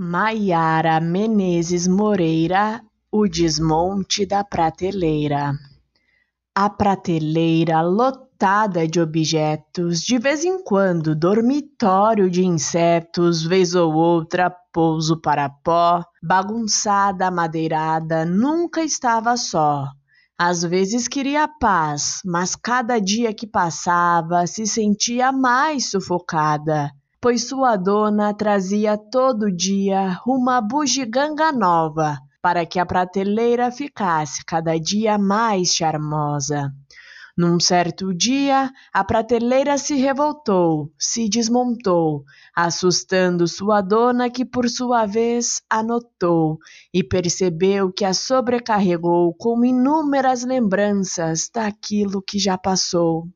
Maiara Menezes Moreira O desmonte da prateleira. A prateleira lotada de objetos, de vez em quando dormitório de insetos, vez ou outra pouso para pó, bagunçada, madeirada, nunca estava só. Às vezes queria paz, mas cada dia que passava se sentia mais sufocada pois sua dona trazia todo dia uma bugiganga nova para que a prateleira ficasse cada dia mais charmosa. Num certo dia, a prateleira se revoltou, se desmontou, assustando sua dona, que por sua vez anotou e percebeu que a sobrecarregou com inúmeras lembranças daquilo que já passou.